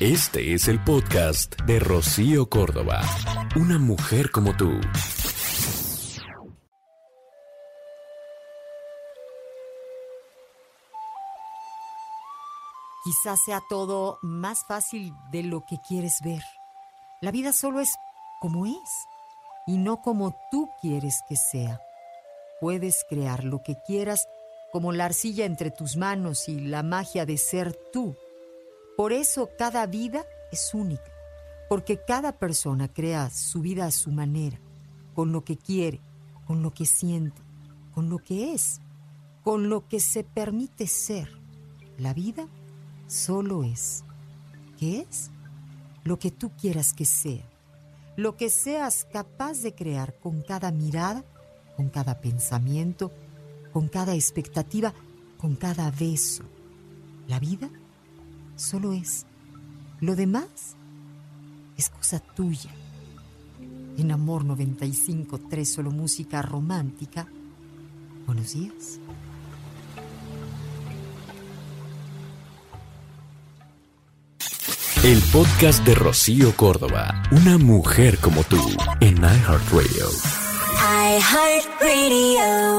Este es el podcast de Rocío Córdoba. Una mujer como tú. Quizás sea todo más fácil de lo que quieres ver. La vida solo es como es y no como tú quieres que sea. Puedes crear lo que quieras como la arcilla entre tus manos y la magia de ser tú. Por eso cada vida es única, porque cada persona crea su vida a su manera, con lo que quiere, con lo que siente, con lo que es, con lo que se permite ser. La vida solo es. ¿Qué es? Lo que tú quieras que sea. Lo que seas capaz de crear con cada mirada, con cada pensamiento, con cada expectativa, con cada beso. La vida solo es. Lo demás es cosa tuya. En Amor 95.3 solo música romántica. Buenos días. El podcast de Rocío Córdoba. Una mujer como tú en iHeartRadio. iHeartRadio.